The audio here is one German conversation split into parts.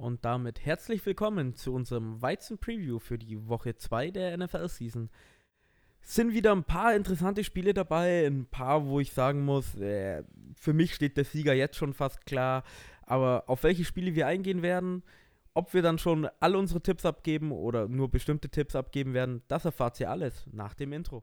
Und damit herzlich willkommen zu unserem Weizen-Preview für die Woche 2 der NFL-Season. Sind wieder ein paar interessante Spiele dabei, ein paar, wo ich sagen muss, äh, für mich steht der Sieger jetzt schon fast klar. Aber auf welche Spiele wir eingehen werden, ob wir dann schon alle unsere Tipps abgeben oder nur bestimmte Tipps abgeben werden, das erfahrt ihr alles nach dem Intro.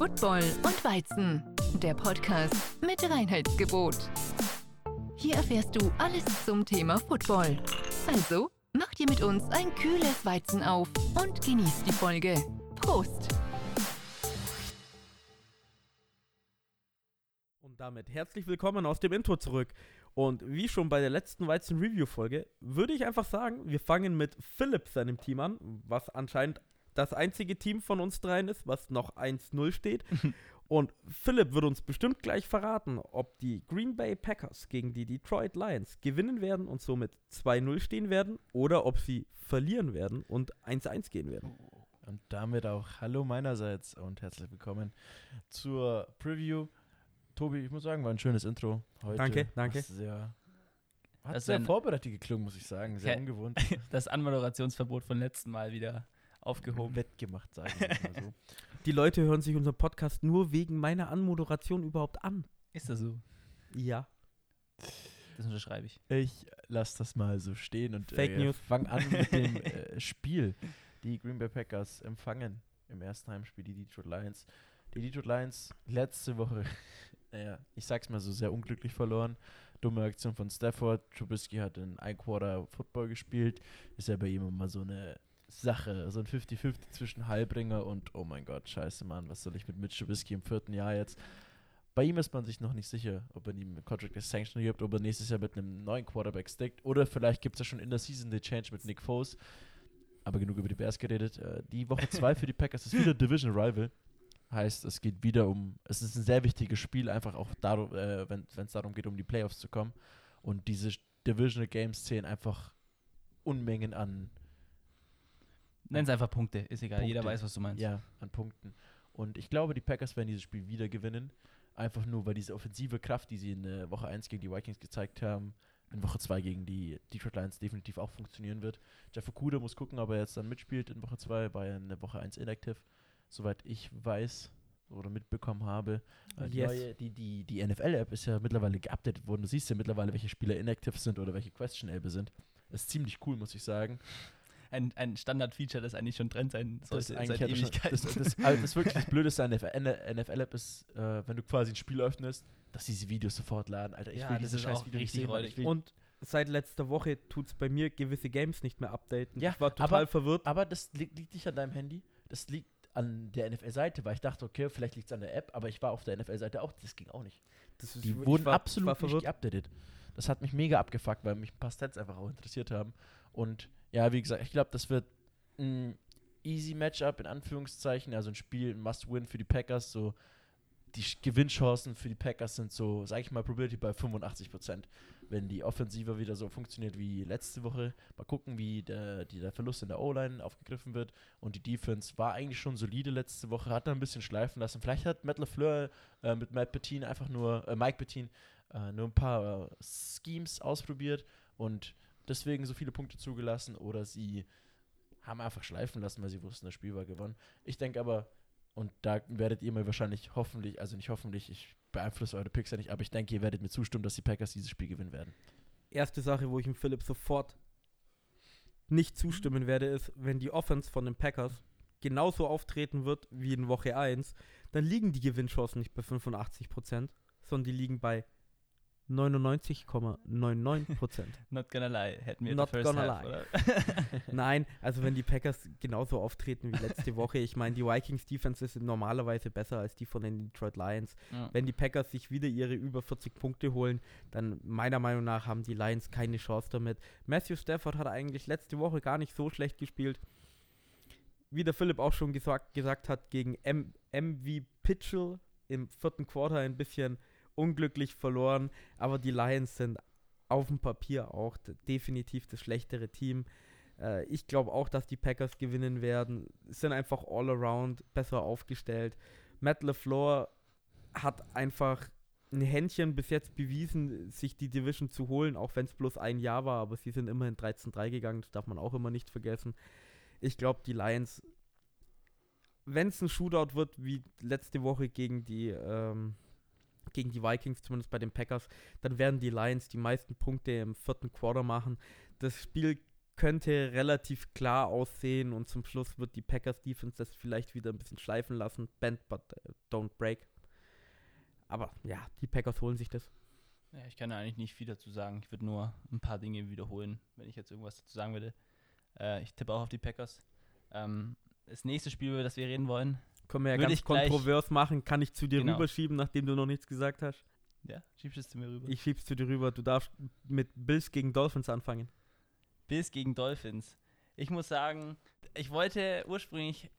Football und Weizen, der Podcast mit Reinheitsgebot. Hier erfährst du alles zum Thema Football. Also, mach dir mit uns ein kühles Weizen auf und genieß die Folge. Prost! Und damit herzlich willkommen aus dem Intro zurück. Und wie schon bei der letzten Weizen-Review-Folge, würde ich einfach sagen, wir fangen mit Philipp seinem Team an, was anscheinend das einzige Team von uns dreien ist, was noch 1-0 steht. Und Philipp wird uns bestimmt gleich verraten, ob die Green Bay Packers gegen die Detroit Lions gewinnen werden und somit 2-0 stehen werden oder ob sie verlieren werden und 1-1 gehen werden. Und damit auch Hallo meinerseits und herzlich willkommen zur Preview. Tobi, ich muss sagen, war ein schönes Intro heute. Danke, danke. Sehr, hat Das ist sehr vorbereitet geklungen, muss ich sagen. Sehr ungewohnt. das Anmoderationsverbot von letzten Mal wieder aufgehoben. Wettgemacht, sagen wir mal so. Die Leute hören sich unseren Podcast nur wegen meiner Anmoderation überhaupt an. Ist das so? Ja. Das unterschreibe ich. Ich lasse das mal so stehen und Fake äh, News. fang an mit dem äh, Spiel. Die Green Bay Packers empfangen im ersten Heimspiel die Detroit Lions. Die Detroit Lions letzte Woche, naja, ich sag's mal so, sehr unglücklich verloren. Dumme Aktion von Stafford. Trubisky hat in ein Quarter Football gespielt. Ist ja bei ihm immer so eine Sache, so ein 50-50 zwischen Heilbringer und oh mein Gott, scheiße Mann, was soll ich mit Mitch Trubisky im vierten Jahr jetzt? Bei ihm ist man sich noch nicht sicher, ob er ihm Contract Extension gibt, ob er nächstes Jahr mit einem neuen Quarterback stickt oder vielleicht gibt es ja schon in der Season den Change mit Nick Foles. Aber genug über die Bears geredet. Äh, die Woche 2 für die Packers ist wieder Division Rival. Heißt, es geht wieder um, es ist ein sehr wichtiges Spiel, einfach auch darum, äh, wenn es darum geht, um die Playoffs zu kommen. Und diese Divisional Games zählen einfach Unmengen an Nenn es einfach Punkte, ist egal. Jeder Punkte. weiß, was du meinst. ja, an Punkten. Und ich glaube, die Packers werden dieses Spiel wieder gewinnen. Einfach nur, weil diese offensive Kraft, die sie in äh, Woche 1 gegen die Vikings gezeigt haben, in Woche 2 gegen die Detroit Lions definitiv auch funktionieren wird. Jeff Okuda muss gucken, ob er jetzt dann mitspielt in Woche 2, war ja in der Woche 1 inactive. Soweit ich weiß oder mitbekommen habe. Äh, die, Yes. neue, die, die, die NFL-App ist ja mittlerweile geupdatet worden. Du siehst ja mittlerweile, welche Spieler inactive sind oder welche questionable sind. Das ist ziemlich cool, muss ich sagen. Ein, ein Standard-Feature, das eigentlich schon Trend sein Das sollte eigentlich seit hat das Ewigkeiten. Das, das, also das wirklich das Blödeste an der NFL-App ist, äh, wenn du quasi ein Spiel öffnest, dass diese Videos sofort laden. Alter, ich Ja, will das diese scheiß auch Video nicht richtig sehen, Und seit letzter Woche tut es bei mir gewisse Games nicht mehr updaten. Ja, ich war total aber- verwirrt. Aber das liegt, liegt nicht an deinem Handy, das liegt an der NFL-Seite, weil ich dachte, okay, vielleicht liegt es an der App, aber ich war auf der NFL-Seite auch, das ging auch nicht. Das ist- Die wurden war- absolut war nicht verwirrt. geupdatet. Das hat mich mega abgefuckt, weil mich ein paar Stats einfach auch interessiert haben. Und ja, wie gesagt, ich glaube, das wird ein easy Matchup in Anführungszeichen, also ein Spiel, ein Must-Win für die Packers. So die Gewinnchancen für die Packers sind so, sag ich mal, Probability bei 85%. Wenn die Offensive wieder so funktioniert wie letzte Woche, mal gucken, wie der, die, der Verlust in der O-Line aufgegriffen wird. Und die Defense war eigentlich schon solide letzte Woche, hat da ein bisschen schleifen lassen. Vielleicht hat Matt LaFleur äh, mit Matt Petin einfach nur, äh, Mike Petin, äh, nur ein paar äh, Schemes ausprobiert und deswegen so viele Punkte zugelassen oder sie haben einfach schleifen lassen, weil sie wussten, das Spiel war gewonnen. Ich denke aber, und da werdet ihr mir wahrscheinlich hoffentlich, also nicht hoffentlich, ich beeinflusse eure Picks ja nicht, aber ich denke, ihr werdet mir zustimmen, dass die Packers dieses Spiel gewinnen werden. erste Sache, wo ich dem Philipp sofort nicht zustimmen werde, ist, wenn die Offense von den Packers genauso auftreten wird wie in Woche 1, dann liegen die Gewinnchancen nicht bei 85%, sondern die liegen bei 99,99%. Not gonna lie, hätten wir Not the first gonna half, lie. Nein, also wenn die Packers genauso auftreten wie letzte Woche, ich meine, die Vikings Defense ist normalerweise besser als die von den Detroit Lions. Ja. Wenn die Packers sich wieder ihre über 40 Punkte holen, dann meiner Meinung nach haben die Lions keine Chance damit. Matthew Stafford hat eigentlich letzte Woche gar nicht so schlecht gespielt. Wie der Philipp auch schon gesagt, gesagt hat, gegen M MV Pitchell im vierten Quarter ein bisschen unglücklich verloren. Aber die Lions sind auf dem Papier auch definitiv das schlechtere Team. Äh, ich glaube auch, dass die Packers gewinnen werden. Sind einfach all around besser aufgestellt. Matt LeFleur hat einfach ein Händchen bis jetzt bewiesen, sich die Division zu holen, auch wenn es bloß ein Jahr war, aber sie sind immerhin 13-3 gegangen, das darf man auch immer nicht vergessen. Ich glaube, die Lions, wenn es ein Shootout wird, wie letzte Woche gegen die, ähm, gegen die Vikings, zumindest bei den Packers, dann werden die Lions die meisten Punkte im vierten Quarter machen. Das Spiel könnte relativ klar aussehen und zum Schluss wird die Packers Defense das vielleicht wieder ein bisschen schleifen lassen. Bend but uh, don't break. Aber ja, die Packers holen sich das. Ja, ich kann da eigentlich nicht viel dazu sagen. Ich würde nur ein paar Dinge wiederholen, wenn ich jetzt irgendwas dazu sagen würde. Äh, ich tippe auch auf die Packers. Ähm, das nächste Spiel, über das wir reden wollen. Können wir ja Würde ganz gleich- kontrovers machen. Kann ich zu dir Genau. rüberschieben, nachdem du noch nichts gesagt hast? Ja, schiebst es zu mir rüber. Ich schieb's zu dir rüber. Du darfst mit Bills gegen Dolphins anfangen. Bills gegen Dolphins. Ich muss sagen, ich wollte ursprünglich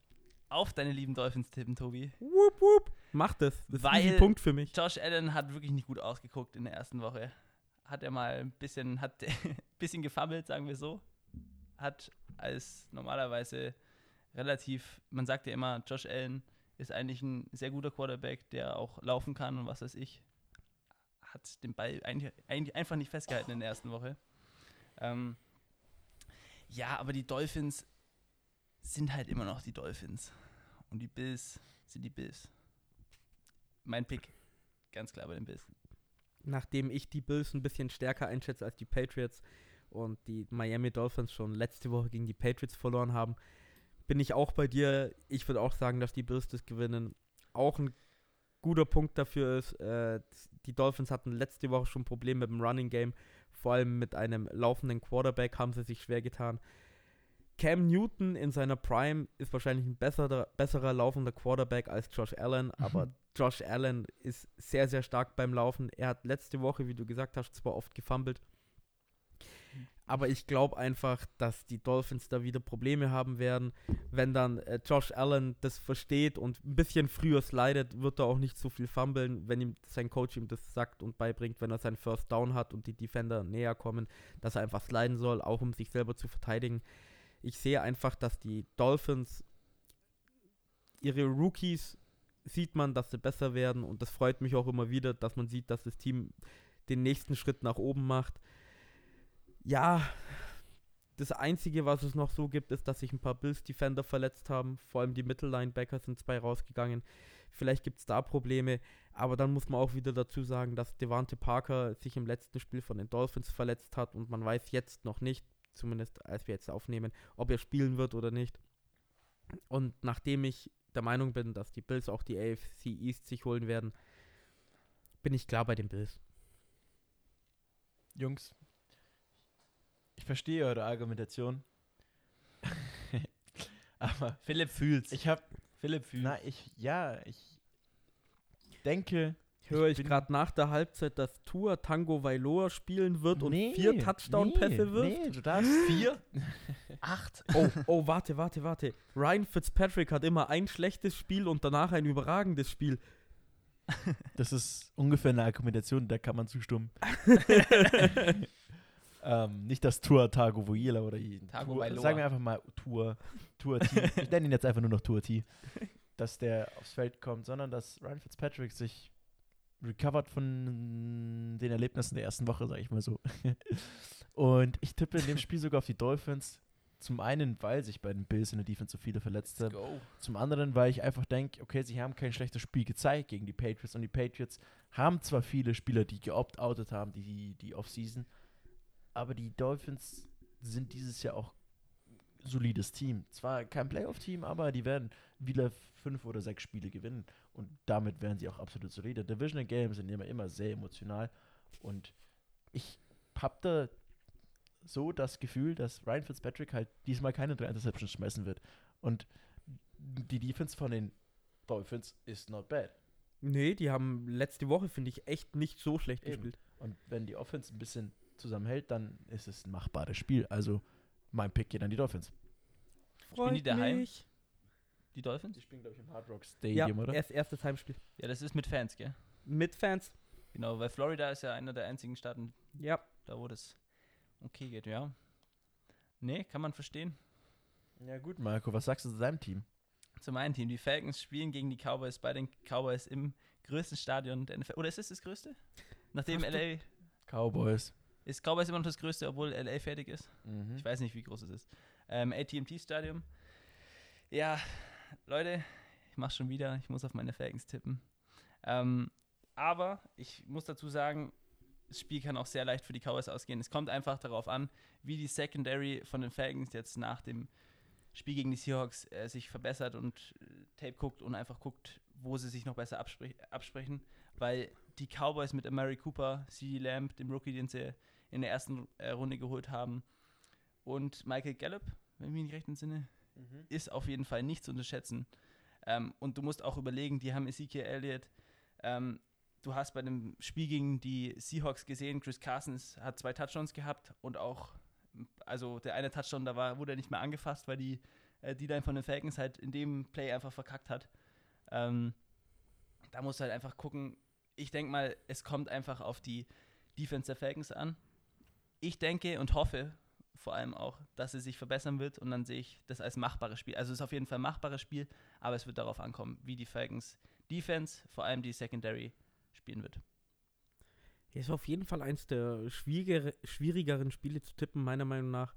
auf deine lieben Dolphins tippen, Tobi. Wup, wup. Mach das. Das ist Weil- ein Punkt für mich. Josh Allen hat wirklich nicht gut ausgeguckt in der ersten Woche. Hat er mal ein bisschen, hat ein bisschen gefammelt, sagen wir so. Hat als normalerweise relativ, man sagt ja immer, Josh Allen ist eigentlich ein sehr guter Quarterback, der auch laufen kann und was weiß ich. Hat den Ball eigentlich, eigentlich einfach nicht festgehalten in der ersten Woche. Ähm, ja, aber die Dolphins sind halt immer noch die Dolphins. Und die Bills sind die Bills. Mein Pick Ganz klar bei den Bills. Nachdem ich die Bills ein bisschen stärker einschätze als die Patriots und die Miami Dolphins schon letzte Woche gegen die Patriots verloren haben, bin ich auch bei dir. Ich würde auch sagen, dass die Bills das gewinnen. Auch ein guter Punkt dafür ist, äh, die Dolphins hatten letzte Woche schon Probleme mit dem Running Game. Vor allem mit einem laufenden Quarterback haben sie sich schwer getan. Cam Newton in seiner Prime ist wahrscheinlich ein besserer, besserer laufender Quarterback als Josh Allen, aber Josh Allen ist sehr, sehr stark beim Laufen. Er hat letzte Woche, wie du gesagt hast, zwar oft gefummelt, aber ich glaube einfach, dass die Dolphins da wieder Probleme haben werden. Wenn dann äh, Josh Allen das versteht und ein bisschen früher slidet, wird er auch nicht so viel fummeln, wenn ihm sein Coach ihm das sagt und beibringt, wenn er seinen First Down hat und die Defender näher kommen, dass er einfach sliden soll, auch um sich selber zu verteidigen. Ich sehe einfach, dass die Dolphins ihre Rookies sieht man, dass sie besser werden und das freut mich auch immer wieder, dass man sieht, dass das Team den nächsten Schritt nach oben macht. Ja, das Einzige, was es noch so gibt, ist, dass sich ein paar Bills-Defender verletzt haben. Vor allem die Mittellinebacker sind zwei rausgegangen. Vielleicht gibt es da Probleme, aber dann muss man auch wieder dazu sagen, dass Devante Parker sich im letzten Spiel von den Dolphins verletzt hat und man weiß jetzt noch nicht, zumindest als wir jetzt aufnehmen, ob er spielen wird oder nicht. Und nachdem ich der Meinung bin, dass die Bills auch die AFC East sich holen werden, bin ich klar bei den Bills. Jungs, verstehe eure Argumentation. Aber Philipp fühlt's. ich habe, Philipp fühlt's. na, ich, ja, ich denke, Höre Ich ich gerade nach der Halbzeit, dass Tua Tango Vailoa spielen wird und Nee, vier Touchdown-Pässe nee, wirft? Nee, du darfst Vier? Acht? Oh, oh, warte, warte, warte. Ryan Fitzpatrick hat immer ein schlechtes Spiel und danach ein überragendes Spiel. Das ist ungefähr eine Argumentation, da kann man zustimmen. Ähm, nicht das Tour Tago Voila oder Tago Tour, sagen wir einfach mal Tour, Tour T. ich nenne ihn jetzt einfach nur noch Tour T. Dass der aufs Feld kommt, sondern dass Ryan Fitzpatrick sich recovered von den Erlebnissen der ersten Woche, sage ich mal so. Und ich tippe in dem Spiel sogar auf die Dolphins. Zum einen, weil sich bei den Bills in der Defense so viele verletzt haben. Zum anderen, weil ich einfach denke, okay, sie haben kein schlechtes Spiel gezeigt gegen die Patriots und die Patriots haben zwar viele Spieler, die geopt-outet haben, die, die Offseason, aber die Dolphins sind dieses Jahr auch solides Team. Zwar kein Playoff-Team, aber die werden wieder fünf oder sechs Spiele gewinnen und damit werden sie auch absolut solide. Divisional Games sind immer, immer sehr emotional und ich habe da so das Gefühl, dass Ryan Fitzpatrick halt diesmal keine drei Interceptions schmeißen wird. Und die Defense von den Dolphins ist not bad. Nee, die haben letzte Woche, finde ich, echt nicht so schlecht Eben. gespielt. Und wenn die Offense ein bisschen zusammenhält, dann ist es ein machbares Spiel. Also mein Pick geht an die Dolphins. Spielen die daheim? mich. Die Dolphins? Die spielen, glaube ich, im Hard Rock Ja, Stadium, oder? erst erstes Heimspiel. Ja, das ist mit Fans, gell? Mit Fans. Genau, weil Florida ist ja einer der einzigen Staaten, Ja. da wo das okay geht, ja. Nee, kann man verstehen. Ja gut, Marco, was sagst du zu deinem Team? Zu meinem Team. Die Falcons spielen gegen die Cowboys bei den Cowboys im größten Stadion der NFL. Oder ist es das größte? Nachdem LA. Cowboys. Ist Cowboys immer noch das größte, obwohl LA fertig ist? Mhm. Ich weiß nicht, wie groß es ist. Ähm, ATT Stadium. Ja, Leute, ich mach's schon wieder. Ich muss auf meine Falcons tippen. Ähm, aber ich muss dazu sagen, das Spiel kann auch sehr leicht für die Cowboys ausgehen. Es kommt einfach darauf an, wie die Secondary von den Falcons jetzt nach dem Spiel gegen die Seahawks äh, sich verbessert und äh, Tape guckt und einfach guckt, wo sie sich noch besser abspre absprechen. Weil die Cowboys mit Amari Cooper, CD Lamb, dem Rookie, den sie in der ersten äh, Runde geholt haben, und Michael Gallup, wenn ich mich nicht recht entsinne, Mhm. ist auf jeden Fall nicht zu unterschätzen. Ähm, und du musst auch überlegen, die haben Ezekiel Elliott. Ähm, du hast bei dem Spiel gegen die Seahawks gesehen, Chris Carsons hat zwei Touchdowns gehabt und auch, also der eine Touchdown, da war, wurde er nicht mehr angefasst, weil die äh, D-Line von den Falcons halt in dem Play einfach verkackt hat. Ähm, da musst du halt einfach gucken. Ich denke mal, es kommt einfach auf die Defense der Falcons an. Ich denke und hoffe vor allem auch, dass sie sich verbessern wird und dann sehe ich das als machbares Spiel. Also es ist auf jeden Fall ein machbares Spiel, aber es wird darauf ankommen, wie die Falcons Defense, vor allem die Secondary, spielen wird. Ist auf jeden Fall eins der schwierigere, schwierigeren Spiele zu tippen, meiner Meinung nach.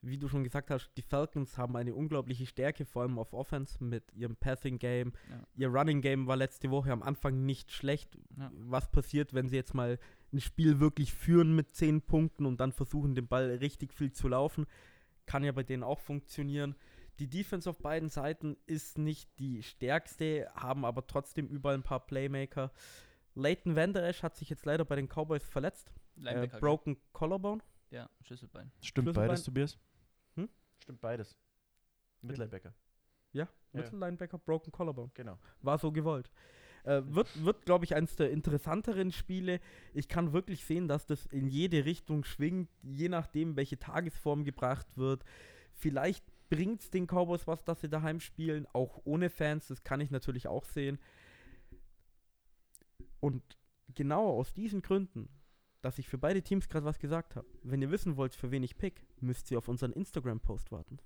Wie du schon gesagt hast, die Falcons haben eine unglaubliche Stärke, vor allem auf Offense mit ihrem Passing Game. Ja. Ihr Running Game war letzte Woche am Anfang nicht schlecht. Ja. Was passiert, wenn sie jetzt mal ein Spiel wirklich führen mit 10 Punkten und dann versuchen, den Ball richtig viel zu laufen? Kann ja bei denen auch funktionieren. Die Defense auf beiden Seiten ist nicht die stärkste, haben aber trotzdem überall ein paar Playmaker. Leighton Vander Esch hat sich jetzt leider bei den Cowboys verletzt. Äh, Linebacker, broken Collarbone. ja, Schlüsselbein. Stimmt Schlüsselbein- beides, Tobias? Hm? Stimmt beides. Mittellinebacker. Ja, Ja. Mittellinebacker, broken Collarbone. Genau. War so gewollt. Äh, wird, wird glaube ich, eines der interessanteren Spiele. Ich kann wirklich sehen, dass das in jede Richtung schwingt, je nachdem, welche Tagesform gebracht wird. Vielleicht bringt es den Cowboys was, dass sie daheim spielen, auch ohne Fans. Das kann ich natürlich auch sehen. Und genau aus diesen Gründen, dass ich für beide Teams gerade was gesagt habe, wenn ihr wissen wollt, für wen ich pick, müsst ihr auf unseren Instagram-Post warten.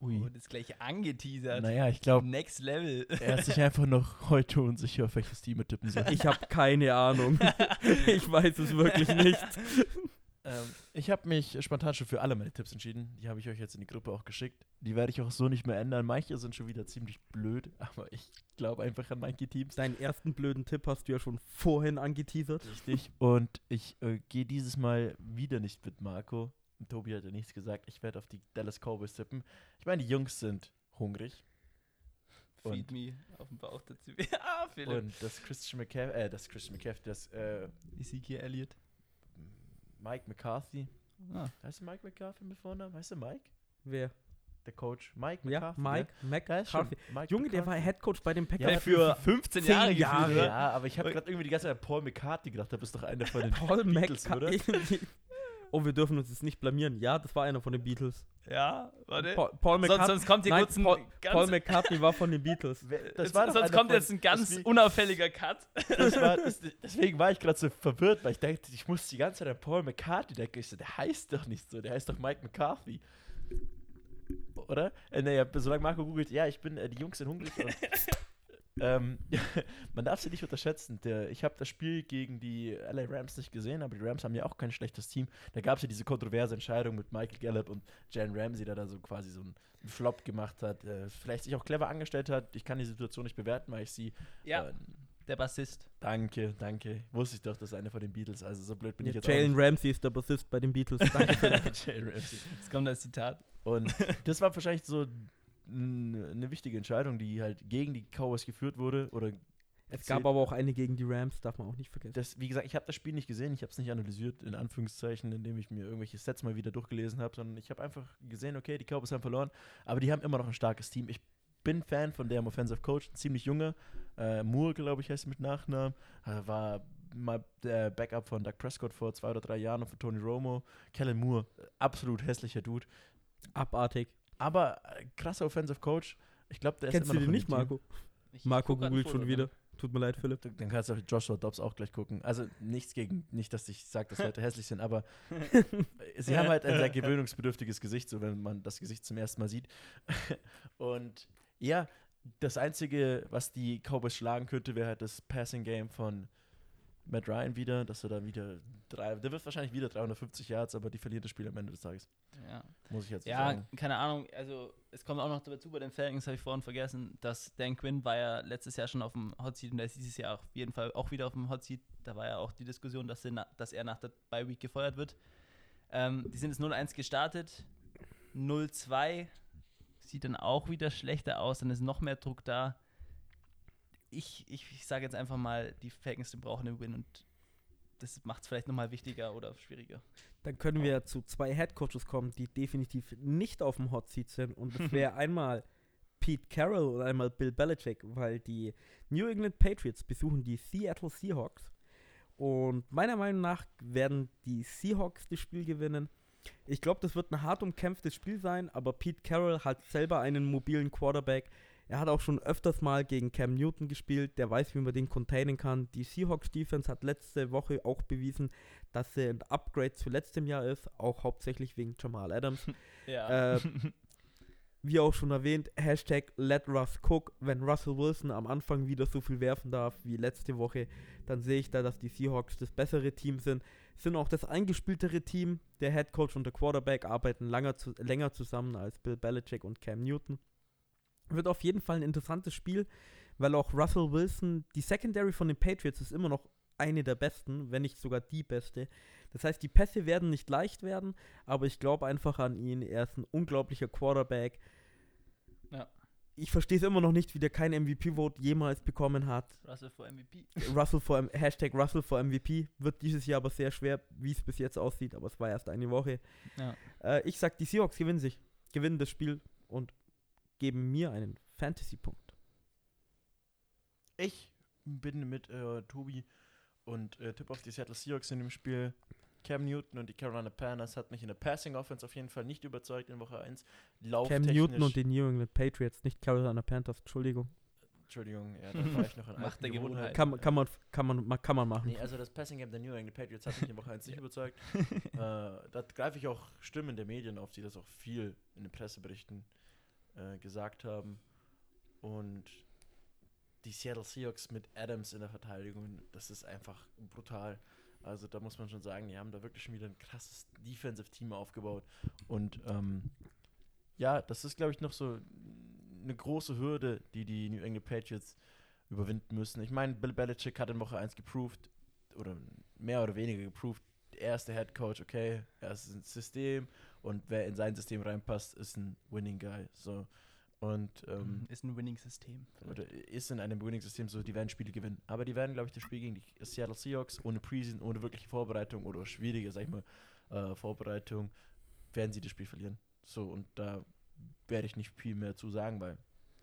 Ui. Oh, das gleich angeteasert. Naja, ich glaube, Next Level. er ist sich einfach noch heute unsicher, auf welches Team er tippen soll. Ich habe keine Ahnung. ich weiß es wirklich nicht. Ähm, ich habe mich spontan schon für alle meine Tipps entschieden. Die habe ich euch jetzt in die Gruppe auch geschickt. Die werde ich auch so nicht mehr ändern. Manche sind schon wieder ziemlich blöd, aber ich glaube einfach an manche Teams. Deinen ersten blöden Tipp hast du ja schon vorhin angeteasert. Richtig. Und ich äh, gehe dieses Mal wieder nicht mit Marco. Tobi hat ja nichts gesagt. Ich werde auf die Dallas Cowboys tippen. Ich meine, die Jungs sind hungrig. Feed Und- me auf dem Bauch dazu. ah, Philipp. Und das Christian McCaffrey, äh, das Christian McCaffrey, das äh, Ezekiel Elliott. Mike McCarthy. Ah, Heißt du Mike McCarthy mit Vornamen? Heißt du Mike? Wer? Der Coach. Mike Ja, McCarthy. Mike schon McCarthy. Mike Junge, der war McCarthy. Headcoach bei den Ja, Packers für 15 zehn Jahre, Jahre. Ja, aber ich habe gerade irgendwie die ganze Zeit an Paul McCarthy gedacht. Da bist doch einer von den Paul Beatles, oder? McCarthy. Oh, wir dürfen uns jetzt nicht blamieren. Ja, das war einer von den Beatles. Ja, warte. Paul, Paul sonst, McCartney. sonst kommt hier Nein, kurz ein Paul, ganz, Paul McCartney war von den Beatles. Das war sonst kommt von- jetzt ein ganz deswegen- unauffälliger Cut. das war, das, deswegen war ich gerade so verwirrt, weil ich dachte, ich muss die ganze Zeit an Paul McCarthy denken. Ich so, der heißt doch nicht so, der heißt doch Mike McCarthy. Oder? Äh, naja, solange Marco googelt, ja, ich bin, äh, die Jungs sind hungrig. Ähm, man darf sie nicht unterschätzen. Der, ich habe das Spiel gegen die LA Rams nicht gesehen, aber die Rams haben ja auch kein schlechtes Team. Da gab es ja diese kontroverse Entscheidung mit Michael Gallup und Jan Ramsey, der da so quasi so einen Flop gemacht hat. Äh, vielleicht sich auch clever angestellt hat. Ich kann die Situation nicht bewerten, weil ich sie. Ja, Äh, der Bassist. Danke, danke. Wusste ich doch, das ist einer von den Beatles. Also so blöd bin ich Ja, jetzt Jalen Ramsey ist der Bassist bei den Beatles. Danke. Jalen Ramsey. Jetzt kommt das Zitat. Und das war wahrscheinlich so eine wichtige Entscheidung, die halt gegen die Cowboys geführt wurde. Oder es gab aber auch eine gegen die Rams, darf man auch nicht vergessen. das, wie gesagt, ich habe das Spiel nicht gesehen, ich habe es nicht analysiert, in Anführungszeichen, indem ich mir irgendwelche Sets mal wieder durchgelesen habe, sondern ich habe einfach gesehen, okay, die Cowboys haben verloren, aber die haben immer noch ein starkes Team. Ich bin Fan von deren Offensive Coach, ein ziemlich junger. Äh, Moore, glaube ich, heißt mit Nachnamen. Äh, war mal der Backup von Doug Prescott vor zwei oder drei Jahren und von Tony Romo. Kellen Moore, absolut hässlicher Dude. Abartig. Aber äh, krasser Offensive Coach. Ich glaube, der Kennst ist du immer noch den nicht. Marco? Ich Marco googelt schon wieder. dann. Tut mir leid, Philipp. Du- Dann kannst du auf Joshua Dobbs auch gleich gucken. Also nichts gegen, nicht, dass ich sage, dass Leute hässlich sind, aber sie haben halt ein sehr gewöhnungsbedürftiges Gesicht, so wenn man das Gesicht zum ersten Mal sieht. Und ja, das Einzige, was die Cowboys schlagen könnte, wäre halt das Passing Game von Matt Ryan wieder, dass er da wieder drei, der wird wahrscheinlich wieder 350 Yards, aber die verliert das Spiel am Ende des Tages. Ja. Muss ich jetzt Ja, sagen. keine Ahnung. Also, es kommt auch noch dazu bei den Falcons, habe ich vorhin vergessen, dass Dan Quinn war ja letztes Jahr schon auf dem Hot Seat und der ist dieses Jahr auf jeden Fall auch wieder auf dem Hot Seat. Da war ja auch die Diskussion, dass, na, dass er nach der Bye Week gefeuert wird. Ähm, die sind jetzt 0-1 gestartet. 0-2 sieht dann auch wieder schlechter aus, dann ist noch mehr Druck da. Ich, ich, ich sage jetzt einfach mal, die Falcons brauchen den Win und das macht es vielleicht nochmal wichtiger oder schwieriger. Dann können wir zu zwei Headcoaches kommen, die definitiv nicht auf dem Hot Seat sind. Und das wäre einmal Pete Carroll und einmal Bill Belichick, weil die New England Patriots besuchen die Seattle Seahawks. Und meiner Meinung nach werden die Seahawks das Spiel gewinnen. Ich glaube, das wird ein hart umkämpftes Spiel sein, aber Pete Carroll hat selber einen mobilen Quarterback. Er hat auch schon öfters mal gegen Cam Newton gespielt, der weiß, wie man den containen kann. Die Seahawks Defense hat letzte Woche auch bewiesen, dass sie ein Upgrade zu letztem Jahr ist, auch hauptsächlich wegen Jamal Adams. Ja. Äh, Wie auch schon erwähnt, Hashtag let Russ cook. Wenn Russell Wilson am Anfang wieder so viel werfen darf wie letzte Woche, dann sehe ich da, dass die Seahawks das bessere Team sind. Sind auch das eingespieltere Team. Der Head Coach und der Quarterback arbeiten langer zu, länger zusammen als Bill Belichick und Cam Newton. Wird auf jeden Fall ein interessantes Spiel, weil auch Russell Wilson, die Secondary von den Patriots ist immer noch eine der besten, wenn nicht sogar die beste. Das heißt, die Pässe werden nicht leicht werden, aber ich glaube einfach an ihn. Er ist ein unglaublicher Quarterback. Ja. Ich verstehe es immer noch nicht, wie der kein MVP-Vote jemals bekommen hat. Russell vor MVP. Russell vor M- Hashtag Russell vor MVP wird dieses Jahr aber sehr schwer, wie es bis jetzt aussieht, aber es war erst eine Woche. Ja. Äh, ich sag, die Seahawks gewinnen sich, gewinnen das Spiel und geben mir einen Fantasy-Punkt. Ich bin mit äh, Tobi und äh, tipp auf die Seattle Seahawks in dem Spiel. Cam Newton und die Carolina Panthers hat mich in der Passing Offense auf jeden Fall nicht überzeugt in Woche 1. Cam Newton und die New England Patriots, nicht Carolina Panthers, Entschuldigung. Entschuldigung, ja, da war ich noch in Macht der Gewohnheit. Kann, man- kann, man, kann, man, ma- kann man machen. Nee, also das Passing Game der New England Patriots hat mich in Woche 1 nicht überzeugt. äh, da greife ich auch Stimmen der Medien auf, die das auch viel in den Presseberichten äh, gesagt haben. Und die Seattle Seahawks mit Adams in der Verteidigung, das ist einfach brutal. Also da muss man schon sagen, die haben da wirklich schon wieder ein krasses Defensive-Team aufgebaut. Und ähm, ja, das ist, glaube ich, noch so eine große Hürde, die die New England Patriots überwinden müssen. Ich meine, Bill Belichick hat in Woche 1 geproved, oder mehr oder weniger geproved, er ist der Head Coach, okay, er ist ein System und wer in sein System reinpasst, ist ein Winning Guy. So. Und ähm, ist ein Winning-System. oder ist in einem Winning-System so, die werden Spiele gewinnen. Aber die werden, glaube ich, das Spiel gegen die Seattle Seahawks ohne Preseason, ohne wirkliche Vorbereitung oder schwierige, sag ich mal, äh, Vorbereitung, werden sie das Spiel verlieren. So, und da werde ich nicht viel mehr zu sagen, weil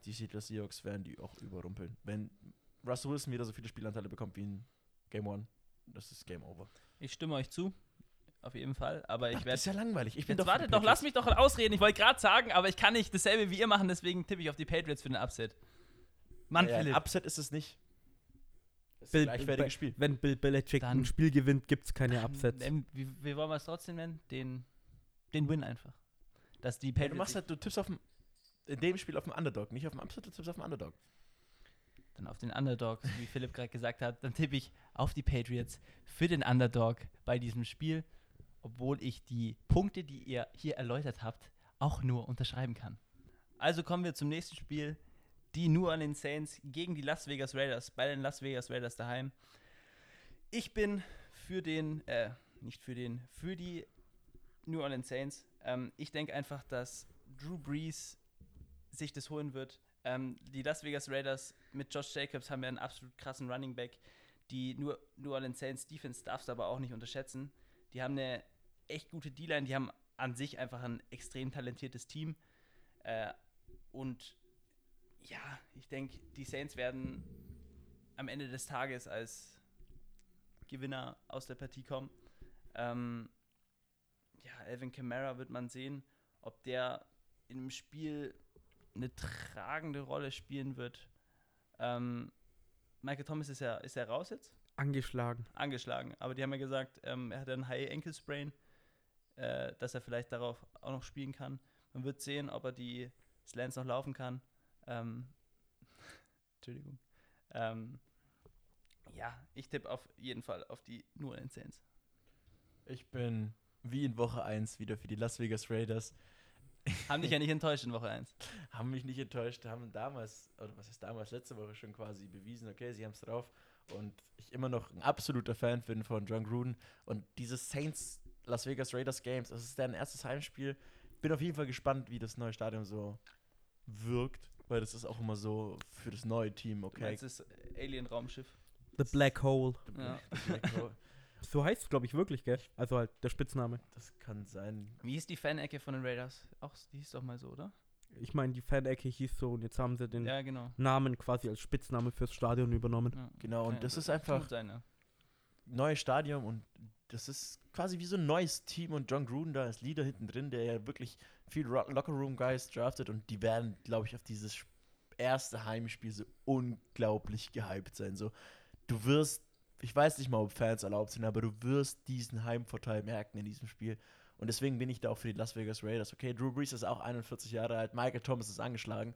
die Seattle Seahawks werden die auch überrumpeln. Wenn Russell Wilson wieder so viele Spielanteile bekommt wie in Game One, das ist Game Over. Ich stimme euch zu. Auf jeden Fall. Aber ich werde. das ist ja langweilig. Ich bin Jetzt wartet doch, lass mich doch ausreden. Ich wollte gerade sagen, aber ich kann nicht dasselbe wie ihr machen, deswegen tippe ich auf die Patriots für den Upset. Mann, Ja, Philipp. Upset ist es nicht. Das ist Bill- ein gleichwertiges Spiel. Wenn Bill Belichick Dann- ein Spiel gewinnt, gibt es keine Upsets. Ähm, wie, wie wollen wir es trotzdem nennen? Den, den Win einfach. Dass die Ja, Patriots. du machst halt, du tippst auf dem, in dem Spiel auf dem Underdog, nicht auf dem Upset, du tippst auf dem Underdog. dann auf den Underdog, wie Philipp gerade gesagt hat, dann tippe ich auf die Patriots für den Underdog bei diesem Spiel, obwohl ich die Punkte, die ihr hier erläutert habt, auch nur unterschreiben kann. Also kommen wir zum nächsten Spiel. Die New Orleans Saints gegen die Las Vegas Raiders, bei den Las Vegas Raiders daheim. Ich bin für den, äh, nicht für den, für die New Orleans Saints. Ähm, ich denke einfach, dass Drew Brees sich das holen wird. Ähm, die Las Vegas Raiders mit Josh Jacobs haben ja einen absolut krassen Running Back. Die New, Orleans Saints Defense darfst du aber auch nicht unterschätzen. Die haben eine echt gute D-Line, die haben an sich einfach ein extrem talentiertes Team. Äh, und ja, ich denke, die Saints werden am Ende des Tages als Gewinner aus der Partie kommen. Ähm, ja, Alvin Kamara wird man sehen, ob der dem Spiel eine tragende Rolle spielen wird. Ähm, Michael Thomas ist ja, ist ja raus jetzt, Angeschlagen. angeschlagen. Aber die haben ja gesagt, ähm, er hat einen High Ankle Sprain, äh, dass er vielleicht darauf auch noch spielen kann. Man wird sehen, ob er die Slants noch laufen kann. Ähm, Entschuldigung. Ähm, ja, ich tippe auf jeden Fall auf die New Orleans Saints. Ich bin wie in Woche 1 wieder für die Las Vegas Raiders. Haben dich ja nicht enttäuscht in Woche 1. Haben mich nicht enttäuscht, haben damals, oder was ist damals, letzte Woche schon quasi bewiesen, okay, sie haben es drauf. Und ich immer noch ein absoluter Fan bin von John Gruden. Und dieses Saints Las Vegas Raiders Games, das ist deren erstes Heimspiel. Bin auf jeden Fall gespannt, wie das neue Stadion so wirkt, weil das ist auch immer so für das neue Team, Du okay. meinst das Alien-Raumschiff. The Black Hole. The Ja. Black- the Black Hole. So heißt es, glaube ich, wirklich, gell? Also halt der Spitzname. Das kann sein. Wie ist die Fan-Ecke von den Raiders? Auch, die hieß doch mal so, oder? Ich meine, die Fan-Ecke hieß so und jetzt haben sie den Ja, genau. Namen quasi als Spitzname fürs Stadion übernommen. Ja. Genau, und Ja, das ist einfach Sein, ja. neues Stadion und das ist quasi wie so ein neues Team und John Gruden da als Leader hinten drin, der ja wirklich viel Ro- Lockerroom-Guys draftet und die werden, glaube ich, auf dieses erste Heimspiel so unglaublich gehypt sein. So, du wirst, ich weiß nicht mal, ob Fans erlaubt sind, aber du wirst diesen Heimvorteil merken in diesem Spiel. Und deswegen bin ich da auch für die Las Vegas Raiders. Okay, Drew Brees ist auch 41 Jahre alt, Michael Thomas ist angeschlagen.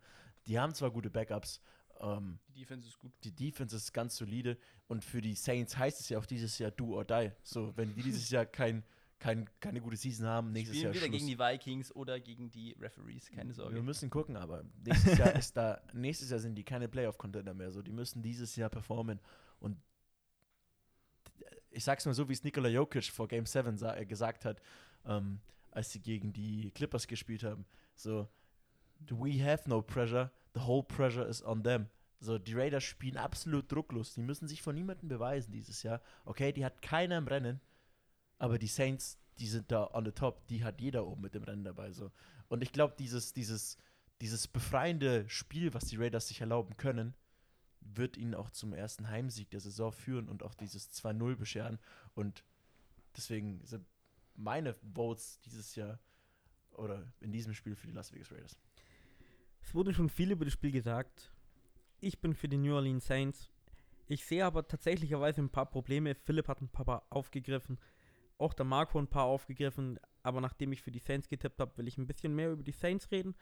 Die haben zwar gute Backups, ähm, Die Defense ist gut. die Defense ist ganz solide und für die Saints heißt es ja auch dieses Jahr do or die. So, wenn die dieses Jahr kein, kein, keine gute Season haben, nächstes Spielen Jahr wieder Schluss. gegen die Vikings oder gegen die Referees, keine Sorge. Wir müssen gucken, aber nächstes Jahr ist da, nächstes Jahr sind die keine Playoff-Contender mehr. So, die müssen dieses Jahr performen. Und ich sag's mal so, wie es Nikola Jokic vor Game 7 sa- äh, gesagt hat, ähm, als sie gegen die Clippers gespielt haben. So, we have no pressure, the whole pressure is on them. So, die Raiders spielen absolut drucklos. Die müssen sich von niemandem beweisen dieses Jahr. Okay, die hat keiner im Rennen, aber die Saints, die sind da on the top. Die hat jeder oben mit dem Rennen dabei. So. Und ich glaube, dieses, dieses, dieses befreiende Spiel, was die Raiders sich erlauben können, wird ihnen auch zum ersten Heimsieg der Saison führen und auch dieses 2-0 bescheren. Und deswegen sind meine Votes dieses Jahr oder in diesem Spiel für die Las Vegas Raiders. Es wurde schon viel über das Spiel gesagt. Ich bin für die New Orleans Saints. Ich sehe aber tatsächlicherweise ein paar Probleme. Philipp hat ein paar aufgegriffen. Auch der Marco ein paar aufgegriffen. Aber nachdem ich für die Saints getippt habe, will ich ein bisschen mehr über die Saints reden.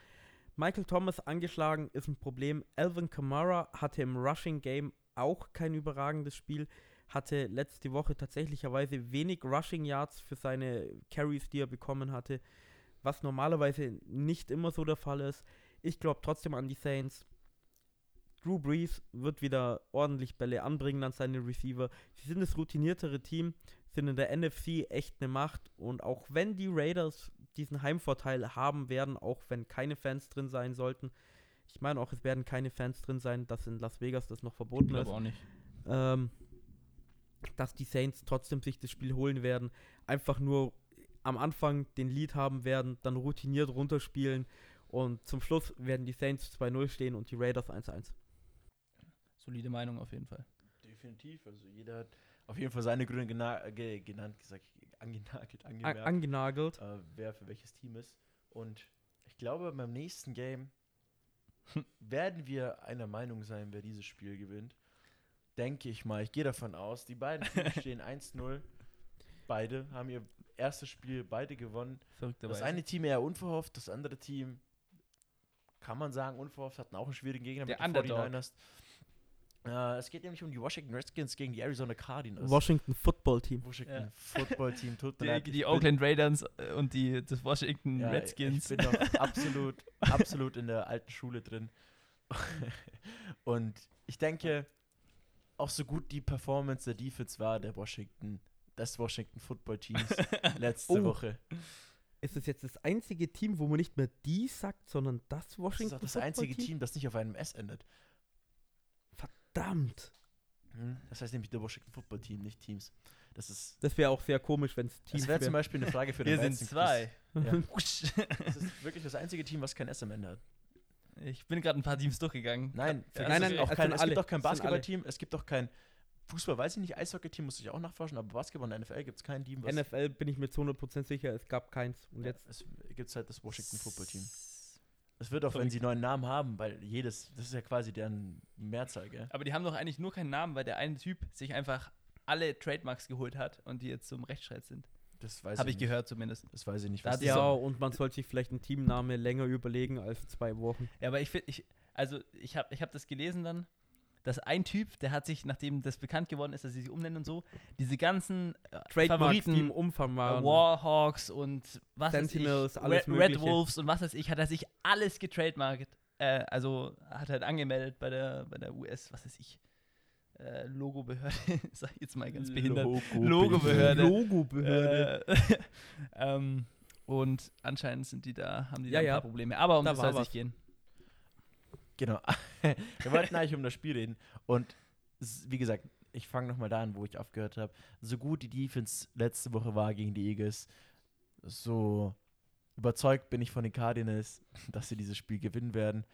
Michael Thomas angeschlagen ist ein Problem. Alvin Kamara hatte im Rushing Game auch kein überragendes Spiel. Hatte letzte Woche tatsächlicherweise wenig Rushing Yards für seine Carries, die er bekommen hatte. Was normalerweise nicht immer so der Fall ist. Ich glaube trotzdem an die Saints. Drew Brees wird wieder ordentlich Bälle anbringen an seine Receiver. Sie sind das routiniertere Team, sind in der NFC echt eine Macht. Und auch wenn die Raiders diesen Heimvorteil haben werden, auch wenn keine Fans drin sein sollten, ich meine auch, es werden keine Fans drin sein, dass in Las Vegas das noch verboten ist, auch nicht. ähm, dass die Saints trotzdem sich das Spiel holen werden. Einfach nur am Anfang den Lead haben werden, dann routiniert runterspielen und zum Schluss werden die Saints 2-0 stehen und die Raiders 1-1. Solide Meinung auf jeden Fall. Definitiv. Also jeder hat auf jeden Fall seine Gründe gena ge genannt, gesagt, angenagelt, An angemerkt. angenagelt. äh, wer für welches Team ist. Und ich glaube, beim nächsten Game werden wir einer Meinung sein, wer dieses Spiel gewinnt. Denke ich mal. Ich gehe davon aus. Die beiden Teams stehen 1-0. Beide haben ihr erstes Spiel beide gewonnen. Das eine Team eher unverhofft, das andere Team kann man sagen, unverhofft, hatten auch einen schwierigen Gegner Der mit den Underdog. 49ers. Äh, es geht nämlich um die Washington Redskins gegen die Arizona Cardinals. Washington Football Team. Washington Ja. Football Team, tut mir die, leid. die Oakland Raiders äh, und die das Washington Ja, Redskins. Ich bin noch absolut, absolut in der alten Schule drin. Und ich denke, auch so gut die Performance der Defense war, der Washington, des Washington Football Teams letzte Oh. Woche. Ist es jetzt das einzige Team, wo man nicht mehr die sagt, sondern das Das ist Washington auch das einzige Team, das nicht auf einem S endet. Verdammt. Das heißt nämlich der Washington Football Team, nicht Teams. Das ist. Das wäre auch sehr komisch, wenn es Teams Das wäre zum. Beispiel eine Frage für Wir den sind Weizen-Quiz. zwei. Ja. Wusch. Das ist wirklich das einzige Team, was kein S am Ende hat. Ich bin gerade ein paar Teams durchgegangen. Nein, nein, es nein, auch kein, sind es alle. gibt auch kein sind. Basketballteam, es gibt auch kein Fußball, weiß ich nicht, Eishockey-Team muss ich auch nachforschen, aber Basketball und NFL gibt es kein Team, was NFL bin ich mir zu 100% sicher, es gab keins. Und Ja, jetzt es gibt halt das Washington Football Team. Es wird auch, wenn Sorry. sie einen neuen Namen haben, weil jedes, das ist ja quasi deren Mehrzahl, gell? Aber die haben doch eigentlich nur keinen Namen, weil der eine Typ sich einfach alle Trademarks geholt hat und die jetzt zum Rechtsstreit sind. Das weiß Habe ich nicht. gehört zumindest. Das weiß ich nicht. Was Ja, so- und man sollte sich vielleicht einen Teamname länger überlegen als zwei Wochen. Ja, aber ich finde, ich, also ich habe ich hab das gelesen dann, dass ein Typ, der hat sich, nachdem das bekannt geworden ist, dass sie sich umnennen und so, diese ganzen äh, Favoriten, Umfang äh. Warhawks und was Sentinels, weiß ich, alles Red, Red. Wolves und was weiß ich, hat er sich alles getrademarkt. Äh, also hat halt angemeldet bei der, bei der US, was weiß ich, äh, Logobehörde, sag ich jetzt mal ganz behindert. Logobehörde. Logobehörde. Äh, ähm, und anscheinend sind die da, haben die Ja, da ein ja. paar Probleme. Aber um Da das soll es nicht gehen. Genau. Wir wollten eigentlich um das Spiel reden. Und wie gesagt, ich fange nochmal da an, wo ich aufgehört habe. So gut die Defense letzte Woche war gegen die Eagles, so überzeugt bin ich von den Cardinals, dass sie dieses Spiel gewinnen werden.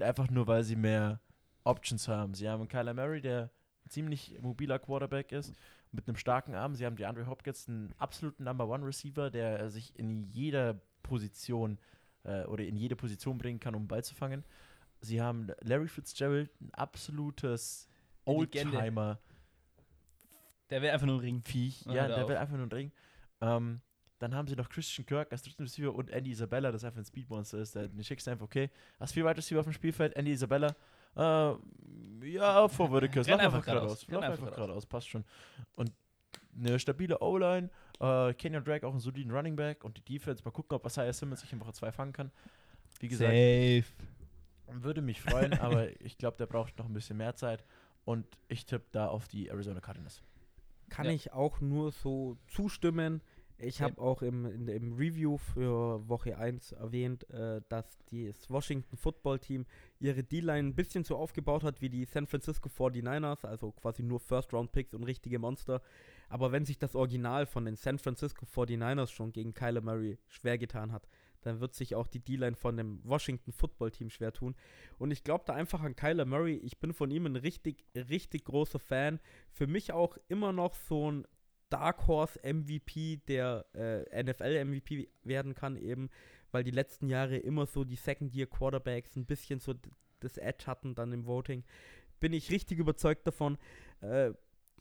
Einfach nur, weil sie mehr Options haben. Sie haben Kyler Murray, der ziemlich mobiler Quarterback ist, mit einem starken Arm. Sie haben die Andre Hopkins, einen absoluten Number One Receiver, der sich in jeder Position äh, oder in jede Position bringen kann, um Ball zu fangen. Sie haben Larry Fitzgerald, ein absolutes. Oldtimer Der will einfach nur einen Ring. Viech. Ja, hör der auf. will einfach nur einen Ring. Ähm, dann haben sie noch Christian Kirk als dritten Receiver und Andy Isabella, das einfach ein Speedmonster ist. Der, den schickst du einfach, okay, hast vier Wide Receiver auf dem Spielfeld, Andy Isabella, äh, ja, vor Würdeküss, Renn lauf einfach einfach geradeaus, lauf einfach geradeaus, passt schon. Und eine stabile O-Line, äh, Kenyon Drake auch einen soliden Running Back und die Defense, mal gucken, ob Isaiah Simmons sich in Woche 2 fangen kann. Wie gesagt, Safe. Würde mich freuen, aber ich glaube, der braucht noch ein bisschen mehr Zeit und ich tippe da auf die Arizona Cardinals. Kann Ja. ich auch nur so zustimmen. Ich Ja. habe auch im, in, im Review für Woche 1 erwähnt, äh, dass das Washington Football Team ihre D-Line ein bisschen so aufgebaut hat wie die San Francisco 49ers, also quasi nur First-Round-Picks und richtige Monster. Aber wenn sich das Original von den San Francisco 49ers schon gegen Kyler Murray schwer getan hat, dann wird sich auch die D-Line von dem Washington Football Team schwer tun. Und ich glaube da einfach an Kyler Murray. Ich bin von ihm ein richtig, richtig großer Fan. Für mich auch immer noch so ein Dark Horse MVP, der äh, NFL MVP werden kann, eben, weil die letzten Jahre immer so die Second-Year Quarterbacks ein bisschen so das Edge hatten dann im Voting. Bin ich richtig überzeugt davon. Äh,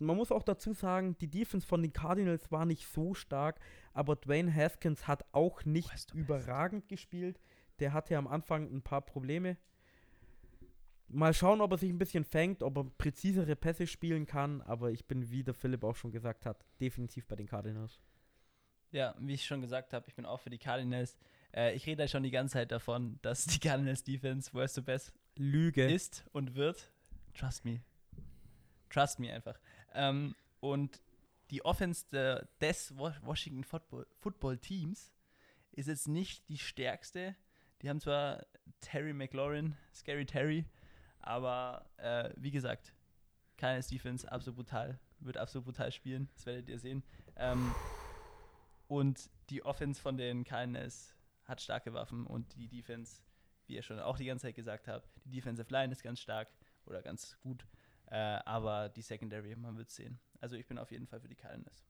man muss auch dazu sagen, die Defense von den Cardinals war nicht so stark, aber Dwayne Haskins hat auch nicht du, überragend gespielt. Der hatte am Anfang ein paar Probleme. Mal schauen, ob er sich ein bisschen fängt, ob er präzisere Pässe spielen kann, aber ich bin, wie der Philipp auch schon gesagt hat, definitiv bei den Cardinals. Ja, wie ich schon gesagt habe, ich bin auch für die Cardinals. Äh, ich rede da schon die ganze Zeit davon, dass die Cardinals Defense worst to best Lüge. ist und wird. Trust me. Trust me einfach. Ähm, und die Offense des Wa- Washington Football, Football Teams ist jetzt nicht die stärkste. Die haben zwar Terry McLaurin, Scary Terry, aber äh, wie gesagt, keines Defense, absolut brutal. Wird absolut brutal spielen, das werdet ihr sehen. Ähm, und die Offense von den Cardinals hat starke Waffen und die Defense, wie ihr schon auch die ganze Zeit gesagt habt, die Defensive Line ist ganz stark oder ganz gut, äh, aber die Secondary, man wird sehen. Also ich bin auf jeden Fall für die Cardinals.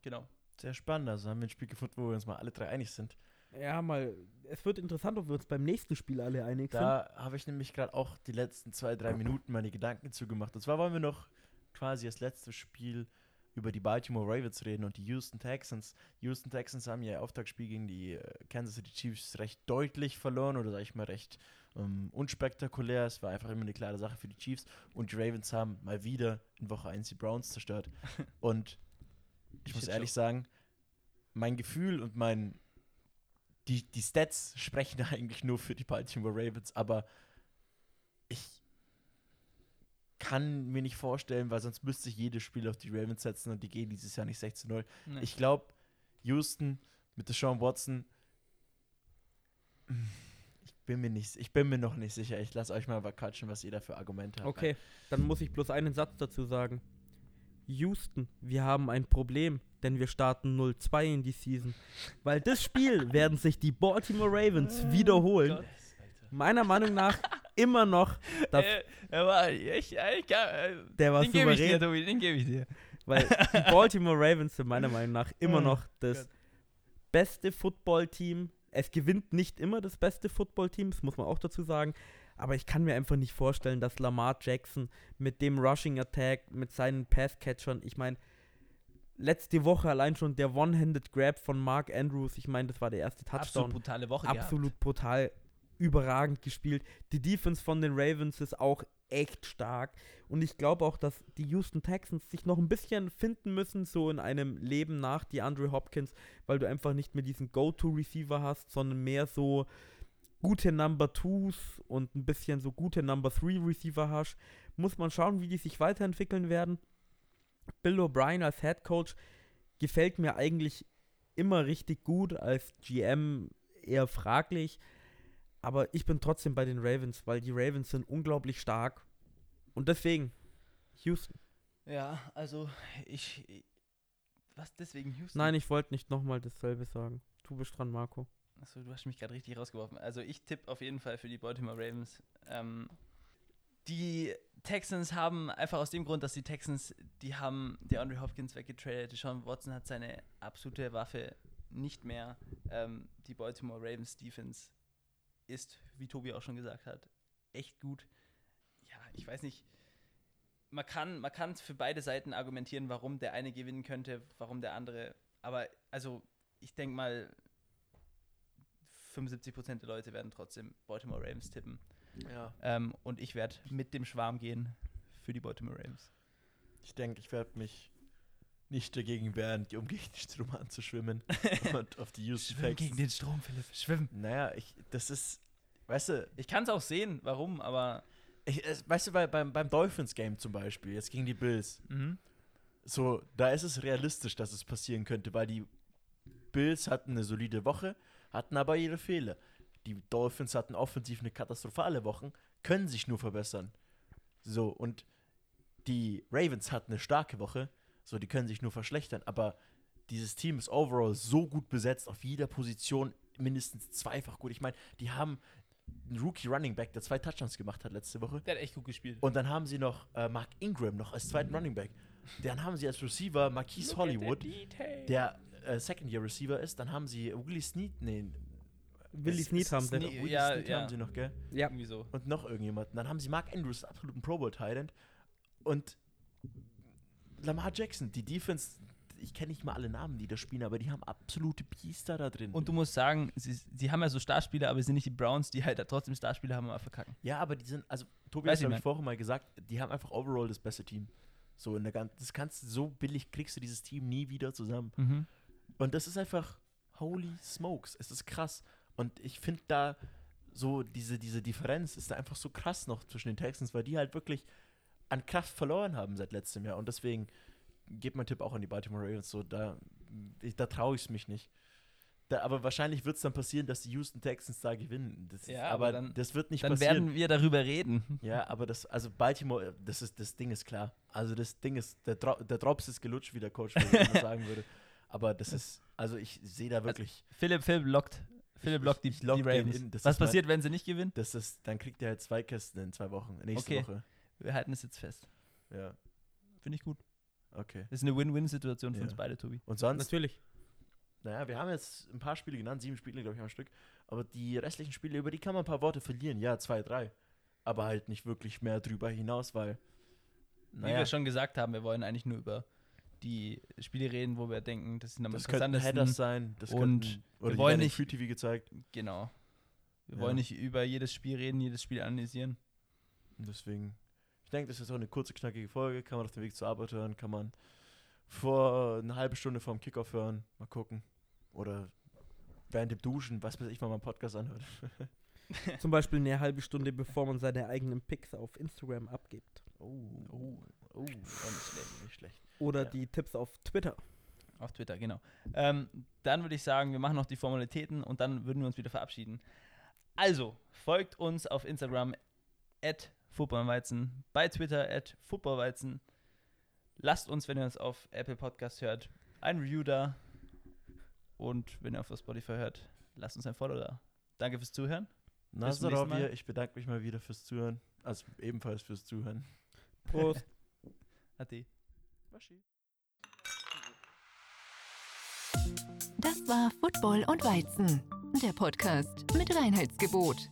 Genau. Sehr spannend. Also haben wir ein Spiel gefunden, wo wir uns mal alle drei einig sind. Ja, mal, es wird interessant, ob wir uns beim nächsten Spiel alle einig Da habe ich nämlich gerade auch die letzten zwei, drei Minuten meine Gedanken zugemacht. Und zwar wollen wir noch quasi das letzte Spiel über die Baltimore Ravens reden und die Houston Texans. Houston Texans haben ihr Auftaktspiel gegen die äh, Kansas City Chiefs recht deutlich verloren oder sage ich mal recht ähm, unspektakulär. Es war einfach immer eine klare Sache für die Chiefs. Und die Ravens haben mal wieder in Woche 1 die Browns zerstört. und ich muss ehrlich sagen, mein Gefühl und mein die, die Stats sprechen da eigentlich nur für die Baltimore Ravens, aber ich kann mir nicht vorstellen, weil sonst müsste ich jedes Spiel auf die Ravens setzen und die gehen dieses Jahr nicht 16-0. Nee. Ich glaube, Houston mit Deshaun Watson, bin mir nicht, ich bin mir noch nicht sicher. Ich lasse euch mal quatschen, was ihr da für Argumente habt. Okay, dann muss ich bloß einen Satz dazu sagen. Houston, wir haben ein Problem, denn wir starten 0-2 in die Season. Weil das Spiel werden sich die Baltimore Ravens wiederholen. Gott. Meiner Meinung nach immer noch, das, Äh, er war echt, ich kann, äh, der war den gebe ich dir, souverän, Tobi, den gebe ich dir. weil die Baltimore Ravens sind meiner Meinung nach immer Oh noch das beste Footballteam Es gewinnt nicht immer das beste Footballteam, das muss man auch dazu sagen. Aber ich kann mir einfach nicht vorstellen, dass Lamar Jackson mit dem Rushing Attack, mit seinen Passcatchern, ich meine, letzte Woche allein schon der One-Handed Grab von Mark Andrews, ich meine, das war der erste Touchdown. Absolut brutale Woche Absolut gehabt. brutal, überragend gespielt. Die Defense von den Ravens ist auch echt stark. Und ich glaube auch, dass die Houston Texans sich noch ein bisschen finden müssen, so in einem Leben nach die Andrew Hopkins, weil du einfach nicht mehr diesen Go-To-Receiver hast, sondern mehr so gute Number Twos und ein bisschen so gute Number Three Receiver hast. Muss man schauen, wie die sich weiterentwickeln werden. Bill O'Brien als Head Coach gefällt mir eigentlich immer richtig gut, als GM eher fraglich. Aber ich bin trotzdem bei den Ravens, weil die Ravens sind unglaublich stark. Und deswegen, Houston. Ja, also ich. Was deswegen Houston? Nein, ich wollte nicht nochmal dasselbe sagen. Du bist dran, Marco. Achso, du hast mich gerade richtig rausgeworfen. Also ich tippe auf jeden Fall für die Baltimore Ravens. Ähm, die Texans haben einfach aus dem Grund, dass die Texans, die haben die Andre Hopkins weggetradet. Sean Watson hat seine absolute Waffe nicht mehr. Ähm, die Baltimore Ravens Defense ist, wie Tobi auch schon gesagt hat, echt gut. Ja, ich weiß nicht. Man kann man kann für beide Seiten argumentieren, warum der eine gewinnen könnte, warum der andere. Aber also ich denke mal, 75% der Leute werden trotzdem Baltimore Ravens tippen. Ja. Ähm, und ich werde mit dem Schwarm gehen für die Baltimore Ravens. Ich denke, ich werde mich nicht dagegen wehren, um gegen den Strom anzuschwimmen und auf die Houston Schwimm gegen Texans. den Strom, Philipp. Schwimmen. Naja, ich, das ist, weißt du, Ich kann es auch sehen, warum, aber. ich, es, weißt du, bei, beim, beim Dolphins-Game zum Beispiel, jetzt gegen die Bills, Mhm. so, da ist es realistisch, dass es passieren könnte, weil die Bills hatten eine solide Woche, hatten aber ihre Fehler. Die Dolphins hatten offensiv eine katastrophale Woche, können sich nur verbessern. So, und die Ravens hatten eine starke Woche, so, die können sich nur verschlechtern, aber dieses Team ist overall so gut besetzt, auf jeder Position mindestens zweifach gut. Ich meine, die haben einen Rookie Running Back, der zwei Touchdowns gemacht hat letzte Woche. Der hat echt gut gespielt. Und dann haben sie noch äh, Mark Ingram noch als zweiten Running Back. Dann haben sie als Receiver Marquise Hollywood, der äh, Second-Year-Receiver ist. Dann haben sie Willie Snead, nee, Willie es- haben sie. Willie Ja, Snead ja. haben sie noch, gell? Ja. Irgendwie so. Und noch irgendjemanden. Dann haben sie Mark Andrews, absoluten Pro Bowl Thailand. Und Lamar Jackson, die Defense, ich kenne nicht mal alle Namen, die da spielen, aber die haben absolute Biester da drin. Und du musst sagen, sie, sie haben ja so Starspieler, aber sie sind nicht die Browns, die halt trotzdem Starspieler haben, aber verkacken. ja, aber die sind, also Tobi Weiß hat ich, vorhin mal gesagt, die haben einfach overall das beste Team. So in der ganzen, das kannst du so billig kriegst du dieses Team nie wieder zusammen. Mhm. Und das ist einfach holy smokes, es ist krass. Und ich finde da so diese, diese Differenz ist da einfach so krass noch zwischen den Texans, weil die halt wirklich an Kraft verloren haben seit letztem Jahr. Und deswegen geht mein Tipp auch an die Baltimore Ravens. So, da, ich, da traue ich es mich nicht. Da, aber wahrscheinlich wird es dann passieren, dass die Houston Texans da gewinnen. Das, Ja, aber aber dann- das wird nicht Dann passieren. werden wir darüber reden. Ja, aber das, also Baltimore, das ist, das Ding ist klar. Also das Ding ist, der, Dro der Drops ist gelutscht, wie der Coach sagen würde. Aber das ist, also ich sehe da wirklich, Philipp, Philipp lockt. Philipp lockt die, lock die Ravens. in. Was ist mein- passiert, wenn sie nicht gewinnen? das ist, dann kriegt er halt zwei Kästen in zwei Wochen, nächste Okay. Woche. Wir halten es jetzt fest. Ja, Finde ich gut. okay. Das ist eine Win-Win-Situation für Ja. uns beide, Tobi. Und sonst, Natürlich. naja, wir haben jetzt ein paar Spiele genannt, sieben Spiele, glaube ich, am Stück. Aber die restlichen Spiele, über die kann man ein paar Worte verlieren. Ja, zwei, drei. Aber halt nicht wirklich mehr drüber hinaus, weil, Wie naja, wir schon gesagt haben, wir wollen eigentlich nur über die Spiele reden, wo wir denken, das sind am das interessantesten. Headers sein. Das Und könnten, wir wollen nicht- Free TV gezeigt. Genau. Wir Ja. wollen nicht über jedes Spiel reden, jedes Spiel analysieren. Und deswegen, denke, das ist auch eine kurze, knackige Folge. Kann man auf dem Weg zur Arbeit hören, kann man vor eine halbe Stunde vorm Kickoff hören. Mal gucken. Oder während dem Duschen, was weiß ich, wenn man einen Podcast anhört. Zum Beispiel eine halbe Stunde, bevor man seine eigenen Picks auf Instagram abgibt. Oh, oh, oh, nicht schlecht, nicht schlecht. Oder Ja. die Tipps auf Twitter. Auf Twitter, genau. Ähm, dann würde ich sagen, wir machen noch die Formalitäten und dann würden wir uns wieder verabschieden. Also, folgt uns auf Instagram at Footballweizen, bei Twitter at Footballweizen. Lasst uns, wenn ihr uns auf Apple Podcast hört, ein Review da. Und wenn ihr auf Spotify hört, lasst uns ein Follow da. Danke fürs Zuhören. Bis zum nächsten Mal. Nasarovir, ich bedanke mich mal wieder fürs Zuhören. Also ebenfalls fürs Zuhören. Prost. Ade. Das war Football und Weizen, der Podcast mit Reinheitsgebot.